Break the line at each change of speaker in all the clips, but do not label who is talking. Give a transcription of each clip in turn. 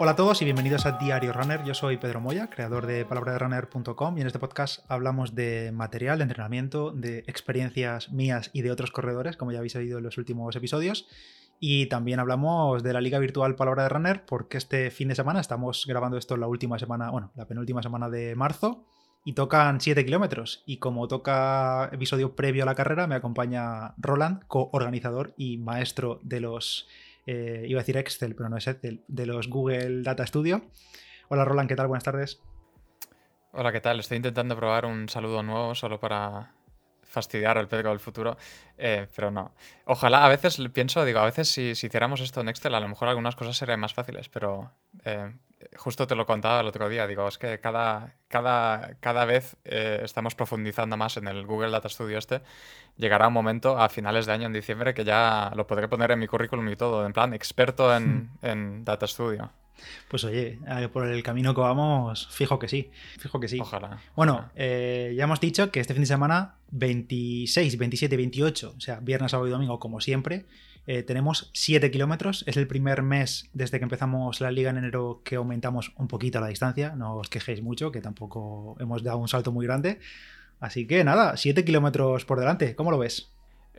Hola a todos y bienvenidos a Diario Runner. Yo soy Pedro Moya, creador de palabraderunner.com y en este podcast hablamos de material, de entrenamiento, de experiencias mías y de otros corredores, como ya habéis oído en los últimos episodios. Y también hablamos de la liga virtual Palabra de Runner porque este fin de semana estamos grabando esto la última semana, bueno, la penúltima semana de marzo y tocan 7 kilómetros. Y como toca episodio previo a la carrera, me acompaña Roland, coorganizador y maestro de los eh, iba a decir Excel, pero no es Excel, de los Google Data Studio. Hola Roland, ¿qué tal? Buenas tardes.
Hola, ¿qué tal? Estoy intentando probar un saludo nuevo solo para fastidiar al Pedro del futuro, eh, pero no. Ojalá, a veces pienso, digo, a veces si, si, hiciéramos esto en Excel, a lo mejor algunas cosas serían más fáciles, pero eh, justo te lo contaba el otro día, digo, es que cada, cada, cada vez eh, estamos profundizando más en el Google Data Studio este. Llegará un momento a finales de año, en diciembre, que ya lo podré poner en mi currículum y todo, en plan, experto en, en Data Studio.
Pues oye, por el camino que vamos, fijo que sí, fijo que sí.
Ojalá.
Bueno, eh, ya hemos dicho que este fin de semana, 26, 27, 28, o sea, viernes, sábado y domingo, como siempre, eh, tenemos 7 kilómetros. Es el primer mes desde que empezamos la liga en enero que aumentamos un poquito la distancia. No os quejéis mucho, que tampoco hemos dado un salto muy grande. Así que nada, 7 kilómetros por delante. ¿Cómo lo ves?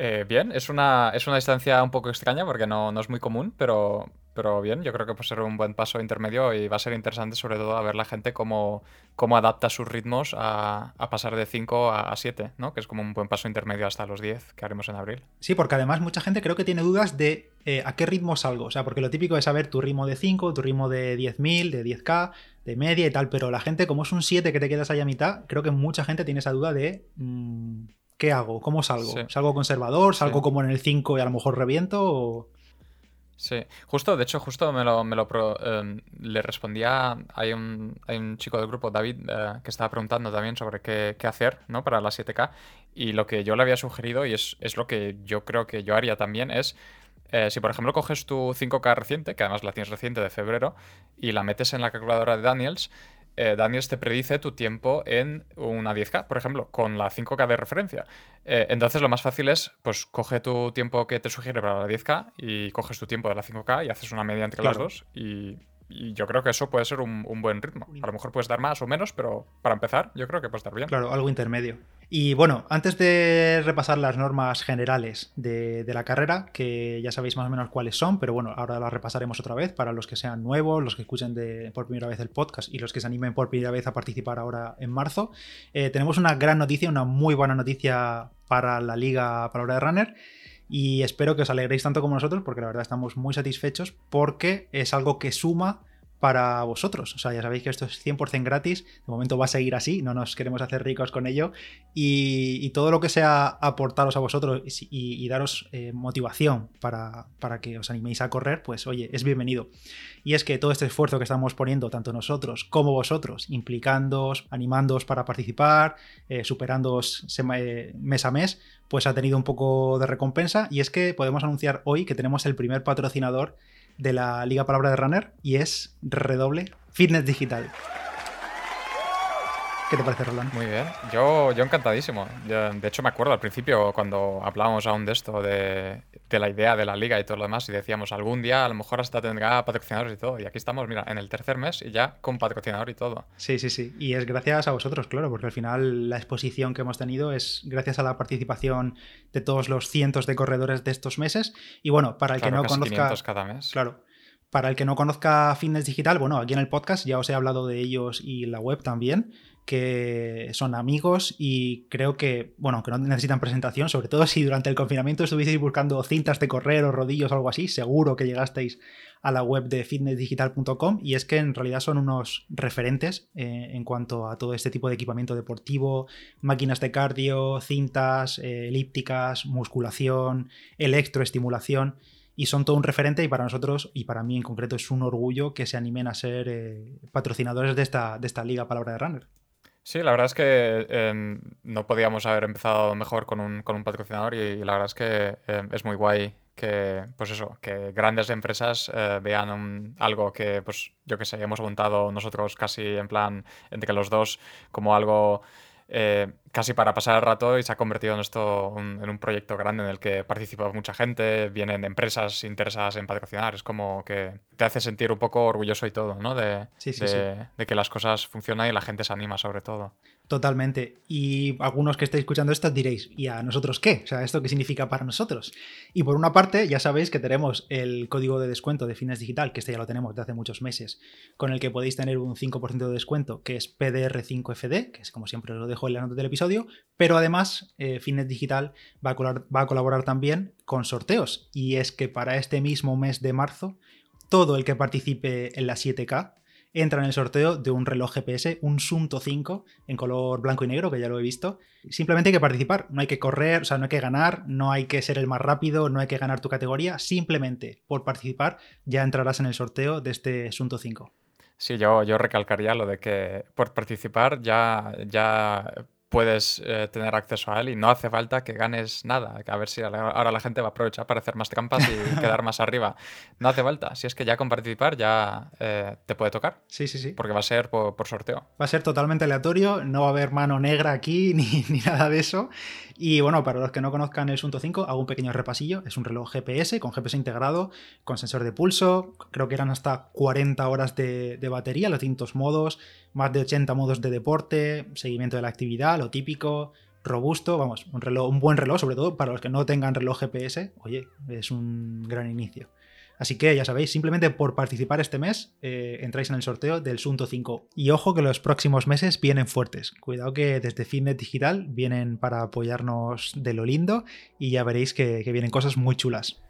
Eh, bien, es una, es una distancia un poco extraña porque no, no es muy común, pero, pero bien, yo creo que puede ser un buen paso intermedio y va a ser interesante sobre todo a ver la gente cómo, cómo adapta sus ritmos a, pasar de 5 a 7, ¿no? que es como un buen paso intermedio hasta los 10 que haremos en abril.
Sí, porque además mucha gente creo que tiene dudas de eh, a qué ritmo salgo, o sea, porque lo típico es saber tu ritmo de 5, tu ritmo de 10.000, de 10k, de media y tal, pero la gente como es un 7 que te quedas ahí a mitad, creo que mucha gente tiene esa duda de... Mm, ¿Qué hago? ¿Cómo salgo? ¿Salgo conservador? ¿Salgo como en el 5 y a lo mejor reviento? O...
Sí, justo, de hecho, justo me lo, me lo em, le respondía, hay un, hay un chico del grupo, David, eh, que estaba preguntando también sobre qué, qué, hacer ¿no? para la 7K y lo que yo le había sugerido y es, es lo que yo creo que yo haría también es, eh, si por ejemplo coges tu 5K reciente, que además la tienes reciente de febrero, y la metes en la calculadora de Daniels, eh, Daniels te predice tu tiempo en una 10K, por ejemplo, con la 5K de referencia. Eh, entonces lo más fácil es, pues coge tu tiempo que te sugiere para la 10K y coges tu tiempo de la 5K y haces una media entre las dos y y yo creo que eso puede ser un, buen ritmo. A lo mejor puedes dar más o menos, pero para empezar, yo creo que puede estar bien.
Claro, algo intermedio. Y bueno, antes de repasar las normas generales de, la carrera, que ya sabéis más o menos cuáles son, pero bueno, ahora las repasaremos otra vez para los que sean nuevos, los que escuchen de, por primera vez el podcast y los que se animen por primera vez a participar ahora en marzo. Eh, tenemos una gran noticia, una muy buena noticia para la Liga Palabra de Runner y espero que os alegréis tanto como nosotros porque la verdad estamos muy satisfechos porque es algo que suma para vosotros. O sea, ya sabéis que esto es 100% gratis, de momento va a seguir así, no nos queremos hacer ricos con ello y, todo lo que sea aportaros a vosotros y, daros eh, motivación para, para, que os animéis a correr, pues oye, es bienvenido. Y es que todo este esfuerzo que estamos poniendo, tanto nosotros como vosotros, implicándoos, animándoos para participar, eh, superándoos eh, mes a mes, pues ha tenido un poco de recompensa y es que podemos anunciar hoy que tenemos el primer patrocinador de la Liga Palabra de Runner y es redoble Fitness Digital. ¿Qué te parece, Roland?
Muy bien. Yo, yo encantadísimo. de hecho, me acuerdo al principio cuando hablábamos aún de esto, de, la idea de la liga y todo lo demás, y decíamos, algún día a lo mejor hasta tendrá patrocinadores y todo. Y aquí estamos, mira, en el tercer mes y ya con patrocinador y todo.
Sí, sí, sí. Y es gracias a vosotros, claro, porque al final la exposición que hemos tenido es gracias a la participación de todos los cientos de corredores de estos meses. Y bueno, para el que no conozca...
cada mes.
Claro. Para el que no conozca Fitness Digital, bueno, aquí en el podcast ya os he hablado de ellos y la web también que son amigos y creo que, bueno, que no necesitan presentación, sobre todo si durante el confinamiento estuvieseis buscando cintas de correr o rodillos o algo así, seguro que llegasteis a la web de fitnessdigital.com y es que en realidad son unos referentes eh, en cuanto a todo este tipo de equipamiento deportivo, máquinas de cardio, cintas, eh, elípticas, musculación, electroestimulación y son todo un referente y para nosotros y para mí en concreto es un orgullo que se animen a ser eh, patrocinadores de esta, de esta liga Palabra de Runner.
Sí, la verdad es que em, no podíamos haber empezado mejor con un, con un patrocinador y, la verdad es que em, es muy guay que, pues eso, que grandes empresas eh, vean algo que, pues yo que sé, hemos montado nosotros casi en plan entre los dos como algo eh, casi para pasar el rato y se ha convertido en esto en un proyecto grande en el que participa mucha gente, vienen empresas interesadas en patrocinar, es como que te hace sentir un poco orgulloso y todo, ¿no? De, de que las cosas funcionan y la gente se anima sobre todo.
Totalmente. Y algunos que estéis escuchando esto diréis, ¿y a nosotros qué? O sea, ¿esto qué significa para nosotros? Y por una parte, ya sabéis que tenemos el código de descuento de Fines Digital, que este ya lo tenemos de hace muchos meses, con el que podéis tener un 5% de descuento, que es PDR5FD, que es como siempre os lo dejo en la nota del episodio, pero además eh, Fines Digital va a, va a colaborar también con sorteos. Y es que para este mismo mes de marzo, todo el que participe en la 7K, entra en el sorteo de un reloj GPS, un Sunto 5 en color blanco y negro, que ya lo he visto. Simplemente hay que participar, no hay que correr, o sea, no hay que ganar, no hay que ser el más rápido, no hay que ganar tu categoría, simplemente por participar ya entrarás en el sorteo de este Sunto 5.
Sí, yo, yo recalcaría lo de que por participar ya, ya puedes eh, tener acceso a él y no hace falta que ganes nada. A ver si ahora la gente va a aprovechar para hacer más trampas y quedar más arriba. No hace falta. Si es que ya con participar ya eh, te puede tocar.
Sí, sí, sí.
Porque va a ser por, sorteo.
Va a ser totalmente aleatorio, no va a haber mano negra aquí ni, ni, nada de eso. Y bueno, para los que no conozcan el Sunto 5, hago un pequeño repasillo. Es un reloj GPS con GPS integrado, con sensor de pulso. Creo que eran hasta 40 horas de, de batería, los distintos modos más de 80 modos de deporte, seguimiento de la actividad, lo típico, robusto, vamos, un, reloj, un buen reloj, sobre todo para los que no tengan reloj GPS, oye, es un gran inicio. Así que ya sabéis, simplemente por participar este mes eh, entráis en el sorteo del Sunto 5. Y ojo que los próximos meses vienen fuertes. Cuidado que desde Fitnet Digital vienen para apoyarnos de lo lindo y ya veréis que, vienen cosas muy chulas.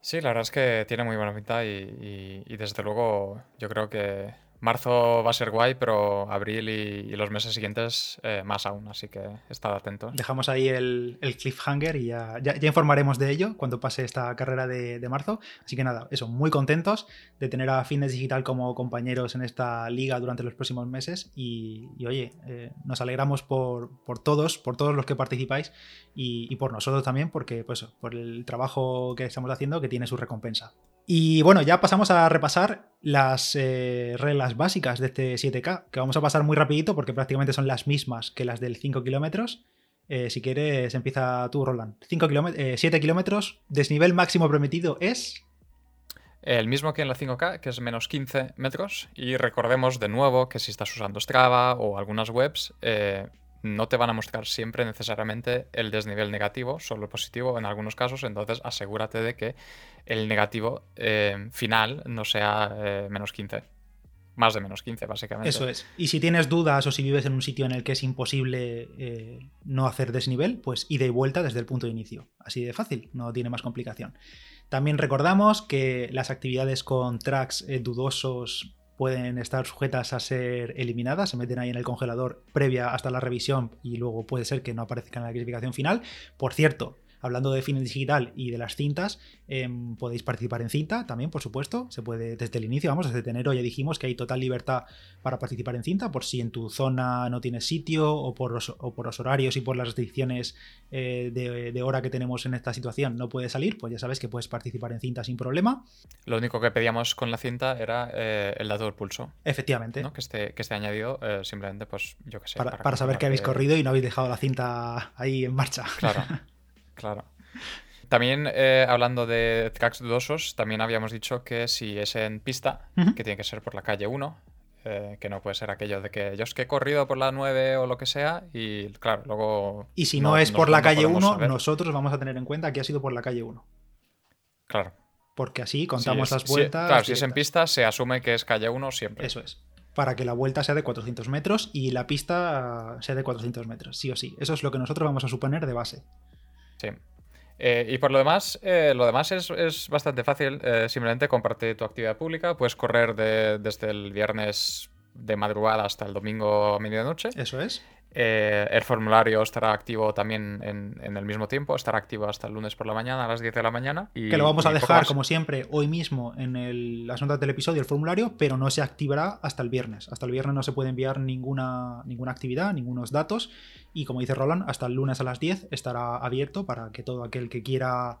Sí, la verdad es que tiene muy buena pinta y desde luego yo creo que Marzo va a ser guay, pero abril y, los meses siguientes eh, más aún, así que estad atentos.
Dejamos ahí el, cliffhanger y ya, ya, informaremos de ello cuando pase esta carrera de, marzo. Así que nada, eso, muy contentos de tener a Fitness Digital como compañeros en esta liga durante los próximos meses y, oye, eh, nos alegramos por, todos, por todos los que participáis y, por nosotros también, porque pues por el trabajo que estamos haciendo que tiene su recompensa. Y bueno, ya pasamos a repasar las eh, reglas básicas de este 7K, que vamos a pasar muy rapidito porque prácticamente son las mismas que las del 5 kilómetros. Eh, si quieres, empieza tú, Roland. 5 7 kilómetros, desnivel máximo permitido es...
El mismo que en la 5K, que es menos 15 metros. Y recordemos de nuevo que si estás usando Strava o algunas webs, eh, no te van a mostrar siempre necesariamente el desnivel negativo, solo el positivo en algunos casos, entonces asegúrate de que el negativo eh, final no sea eh, menos 15. Más de menos 15, básicamente.
Eso es. Y si tienes dudas o si vives en un sitio en el que es imposible eh, no hacer desnivel, pues ida y vuelta desde el punto de inicio. Así de fácil, no tiene más complicación. También recordamos que las actividades con tracks dudosos pueden estar sujetas a ser eliminadas, se meten ahí en el congelador previa hasta la revisión y luego puede ser que no aparezcan en la clasificación final. Por cierto, hablando de Fines Digital y de las cintas, em, podéis participar en cinta también, por supuesto. Se puede desde el inicio, vamos, desde enero ya dijimos que hay total libertad para participar en cinta, por si en tu zona no tienes sitio o por los, por los horarios y por las restricciones eh, de, hora que tenemos en esta situación no puedes salir, pues ya sabes que puedes participar en cinta sin problema.
Lo único que pedíamos con la cinta era eh, el dato del pulso.
Efectivamente.
Que, esté, que esté añadido eh, simplemente, pues yo que sé.
Para, saber que habéis corrido y no habéis dejado la cinta ahí en marcha.
Claro. Claro. También eh, hablando de tracks dudosos, también habíamos dicho que si es en pista, que tiene que ser por la calle 1, eh, que no puede ser aquello de que yo es que he corrido por la 9 o lo que sea y claro, luego...
Y si no, es por la calle 1, nosotros vamos a tener en cuenta que ha sido por la calle 1.
Claro.
Porque así contamos las vueltas.
claro, si es en pista se asume que es calle 1 siempre.
Eso es. Para que la vuelta sea de 400 metros y la pista sea de 400 metros, sí o sí. Eso es lo que nosotros vamos a suponer de base.
Sí. Eh, y por lo demás, eh, lo demás es, bastante fácil. Eh, simplemente comparte tu actividad pública. Puedes correr desde el viernes de madrugada hasta el domingo a medianoche.
Eso es.
Eh, el formulario estará activo también en, el mismo tiempo, estará activo hasta el lunes por la mañana a las 10 de la mañana. Y,
que lo vamos a dejar, como siempre, hoy mismo en las notas del episodio, el formulario, pero no se activará hasta el viernes. Hasta el viernes no se puede enviar ninguna, ninguna actividad, ningunos datos. Y como dice Roland, hasta el lunes a las 10 estará abierto para que todo aquel que quiera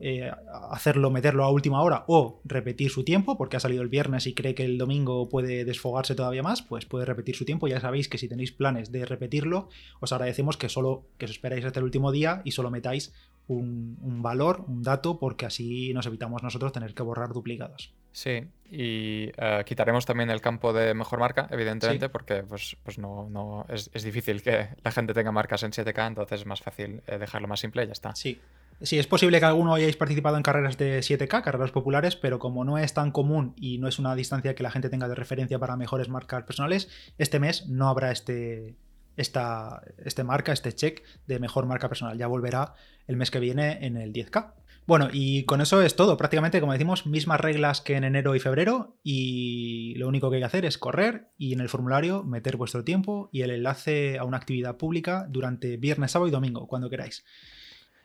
eh, hacerlo, meterlo a última hora o repetir su tiempo, porque ha salido el viernes y cree que el domingo puede desfogarse todavía más, pues puede repetir su tiempo. Ya sabéis que si tenéis planes de repetirlo, os agradecemos que solo que os esperáis hasta el último día y solo metáis un, valor, un dato, porque así nos evitamos nosotros tener que borrar duplicados.
Sí, y eh, quitaremos también el campo de mejor marca, evidentemente, porque pues, pues no, no es, difícil que la gente tenga marcas en 7K, entonces es más fácil eh, dejarlo más simple y ya está.
Sí. Sí, es posible que alguno hayáis participado en carreras de 7K, carreras populares, pero como no es tan común y no es una distancia que la gente tenga de referencia para mejores marcas personales, este mes no habrá este, esta, este marca, este check de mejor marca personal. Ya volverá el mes que viene en el 10K. Bueno, y con eso es todo. Prácticamente, como decimos, mismas reglas que en enero y febrero. Y lo único que hay que hacer es correr y en el formulario meter vuestro tiempo y el enlace a una actividad pública durante viernes, sábado y domingo, cuando queráis.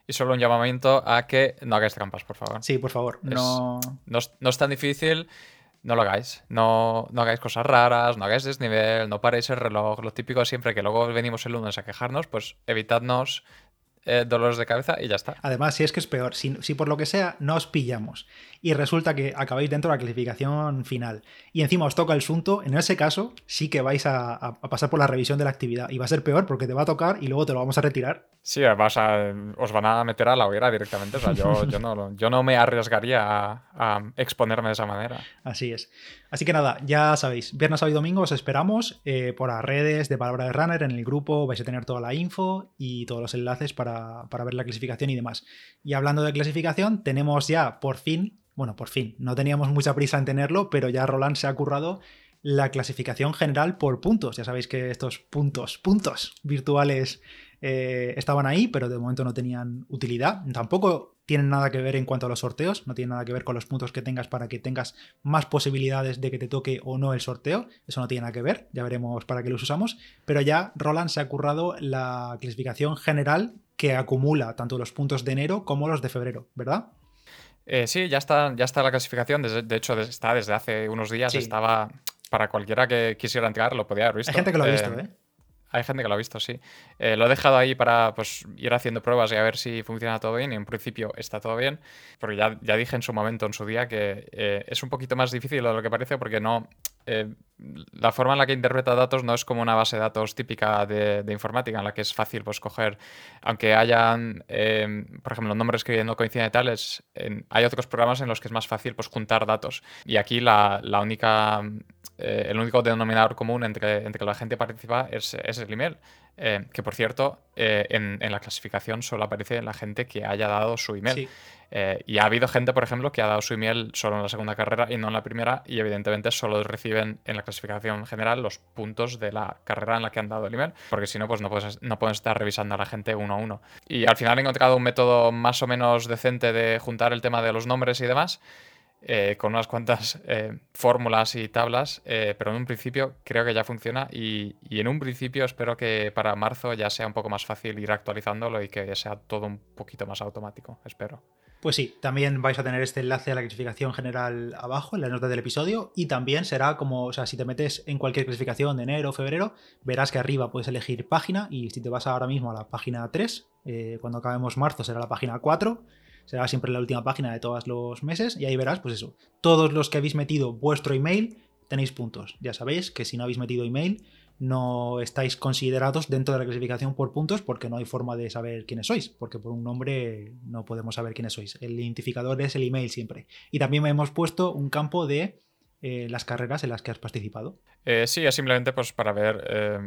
Y solo un llamamiento a que no hagáis trampas, por favor.
Sí, por favor. no...
no es tan difícil no lo hagáis. No, no hagáis cosas raras, no hagáis desnivel, no paréis el reloj. Lo típico siempre que luego venimos el lunes a quejarnos, pues evitadnos eh, dolores de cabeza y ya está.
Además, si es que es peor, si, si, por lo que sea no os pillamos y resulta que acabáis dentro de la clasificación final y encima os toca el sunto, en ese caso sí que vais a, a pasar por la revisión de la actividad y va a ser peor porque te va a tocar y luego te lo vamos a retirar
Sí, vas os van a meter a la hoguera directamente. O sea, yo, no, yo no me arriesgaría a, exponerme de esa manera.
Así es. Así que nada, ya sabéis, viernes, sábado y domingo os esperamos eh, por las redes de Palabra de Runner, en el grupo vais a tener toda la info y todos los enlaces para, para ver la clasificación y demás. Y hablando de clasificación, tenemos ya por fin, bueno, por fin, no teníamos mucha prisa en tenerlo, pero ya Roland se ha currado la clasificación general por puntos. Ya sabéis que estos puntos, puntos virtuales eh, estaban ahí, pero de momento no tenían utilidad. Tampoco tienen nada que ver en cuanto a los sorteos, no tienen nada que ver con los puntos que tengas para que tengas más posibilidades de que te toque o no el sorteo. Eso no tiene nada que ver, ya veremos para qué los usamos. Pero ya Roland se ha currado la clasificación general que acumula tanto los puntos de enero como los de febrero, ¿verdad?
Eh, sí, ya está, ya está la clasificación. de hecho, está desde hace unos días. Estaba para cualquiera que quisiera entrar, lo podía haber visto.
Hay gente que lo ha visto, ¿eh? ¿eh?
Hay gente que lo ha visto, sí. Eh, lo he dejado ahí para pues, ir haciendo pruebas y a ver si funciona todo bien. Y en principio está todo bien. Porque ya, ya dije en su momento, en su día, que eh, es un poquito más difícil de lo que parece porque no. Eh, la forma en la que interpreta datos no es como una base de datos típica de, informática, en la que es fácil pues, coger. Aunque hayan, por ejemplo, nombres que no coinciden tales, hay otros programas en los que es más fácil pues, juntar datos. Y aquí la, la única eh, el único denominador común entre, entre la gente que participa es, el email. Eh, que por cierto, eh, en, la clasificación solo aparece la gente que haya dado su email. y ha habido gente, por ejemplo, que ha dado su email solo en la segunda carrera y no en la primera, y evidentemente solo reciben en la clasificación general los puntos de la carrera en la que han dado el email, porque si no, pues no, puedes, no pueden estar revisando a la gente uno a uno. Y al final he encontrado un método más o menos decente de juntar el tema de los nombres y demás. Eh, con unas cuantas eh, fórmulas y tablas, eh, pero en un principio creo que ya funciona y, en un principio espero que para marzo ya sea un poco más fácil ir actualizándolo y que sea todo un poquito más automático, espero.
Pues sí, también vais a tener este enlace a la clasificación general abajo en la nota del episodio y también será como, o sea, si te metes en cualquier clasificación de enero o febrero, verás que arriba puedes elegir página y si te vas ahora mismo a la página 3, cuando acabemos marzo será la página 4 será siempre la última página de todos los meses y ahí verás, pues eso, todos los que habéis metido vuestro email tenéis puntos. Ya sabéis que si no habéis metido email no estáis considerados dentro de la clasificación por puntos porque no hay forma de saber quiénes sois, porque por un nombre no podemos saber quiénes sois. El identificador es el email siempre. Y también hemos puesto un campo de eh, las carreras en las que has participado.
Eh, sí, es simplemente pues para ver eh,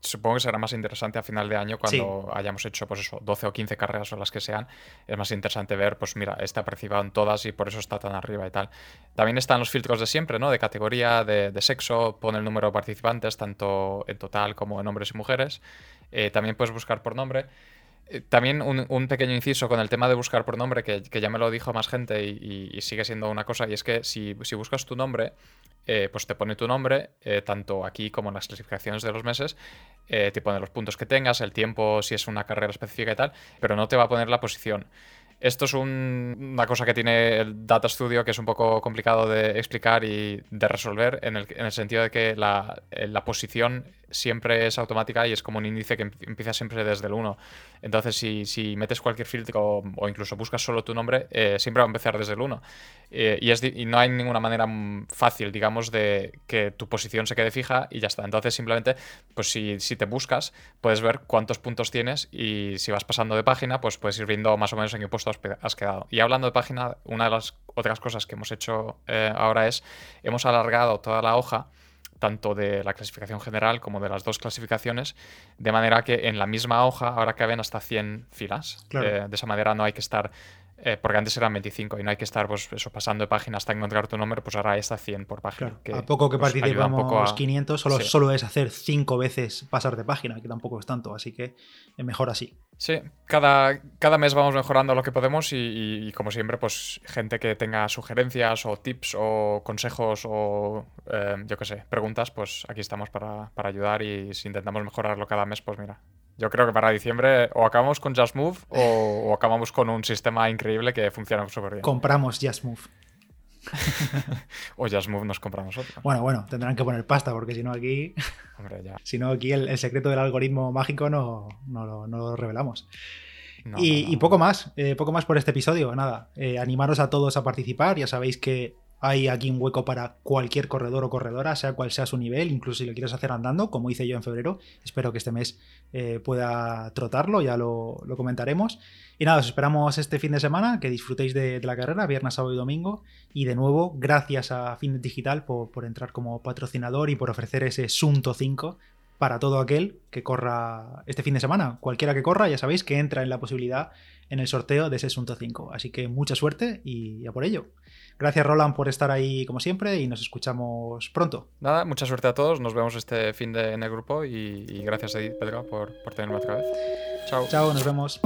supongo que será más interesante a final de año cuando hayamos hecho pues eso, 12 o 15 carreras o las que sean. Es más interesante ver, pues mira, está participado en todas y por eso está tan arriba y tal. También están los filtros de siempre, ¿no? De categoría, de, sexo, pone el número de participantes, tanto en total como en hombres y mujeres. Eh, también puedes buscar por nombre. Eh, también un, pequeño inciso con el tema de buscar por nombre, que, ya me lo dijo más gente y, sigue siendo una cosa, y es que si, buscas tu nombre, eh, pues te pone tu nombre, eh, tanto aquí como en las clasificaciones de los meses, eh, te pone los puntos que tengas, el tiempo, si es una carrera específica y tal, pero no te va a poner la posición. Esto es una cosa que tiene el Data Studio que es un poco complicado de explicar y de resolver en el, en el sentido de que la, posición siempre es automática y es como un índice que empieza siempre desde el 1. Entonces, si, si metes cualquier filtro o, incluso buscas solo tu nombre, eh, siempre va a empezar desde el 1. Eh, y, es, y no hay ninguna manera fácil, digamos, de que tu posición se quede fija y ya está. Entonces, simplemente, pues si, si te buscas, puedes ver cuántos puntos tienes y si vas pasando de página, pues puedes ir viendo más o menos en qué puesto has, quedado. Y hablando de página, una de las otras cosas que hemos hecho eh, ahora es, hemos alargado toda la hoja tanto de la clasificación general como de las dos clasificaciones, de manera que en la misma hoja ahora caben hasta 100 filas. Eh, de esa manera no hay que estar eh, porque antes eran 25 y no hay que estar pues, eso, pasando de página hasta encontrar tu número, pues ahora está 100 por página.
a poco que pues, participamos 500, solo, solo es hacer 5 veces pasar de página, que tampoco es tanto, así que es mejor así.
Sí, cada, cada mes vamos mejorando lo que podemos y, como siempre, pues gente que tenga sugerencias o tips o consejos o eh, yo qué sé, preguntas, pues aquí estamos para, para ayudar y si intentamos mejorarlo cada mes, pues mira, yo creo que para diciembre o acabamos con Just Move o, acabamos con un sistema increíble que funciona súper bien.
Compramos Just Move.
o Just Move nos compramos otro.
Bueno, bueno, tendrán que poner pasta porque si no aquí. Hombre, ya. Si no, aquí el, secreto del algoritmo mágico no, no, lo, revelamos. y, poco más, eh, poco más por este episodio. Nada, eh, animaros a todos a participar. Ya sabéis que hay aquí un hueco para cualquier corredor o corredora, sea cual sea su nivel, incluso si lo quieres hacer andando, como hice yo en febrero. Espero que este mes eh, pueda trotarlo, ya lo, comentaremos. Y nada, os esperamos este fin de semana, que disfrutéis de, la carrera, viernes, sábado y domingo. Y de nuevo, gracias a Fin Digital por, por entrar como patrocinador y por ofrecer ese Sunto 5 para todo aquel que corra este fin de semana. Cualquiera que corra, ya sabéis que entra en la posibilidad en el sorteo de ese Sunto 5. Así que mucha suerte y a por ello. Gracias, Roland, por estar ahí como siempre y nos escuchamos pronto.
Nada, mucha suerte a todos. Nos vemos este fin de en el grupo y, gracias a ti, Pedro, por, por tenerme otra vez. Chao.
Chao, nos vemos.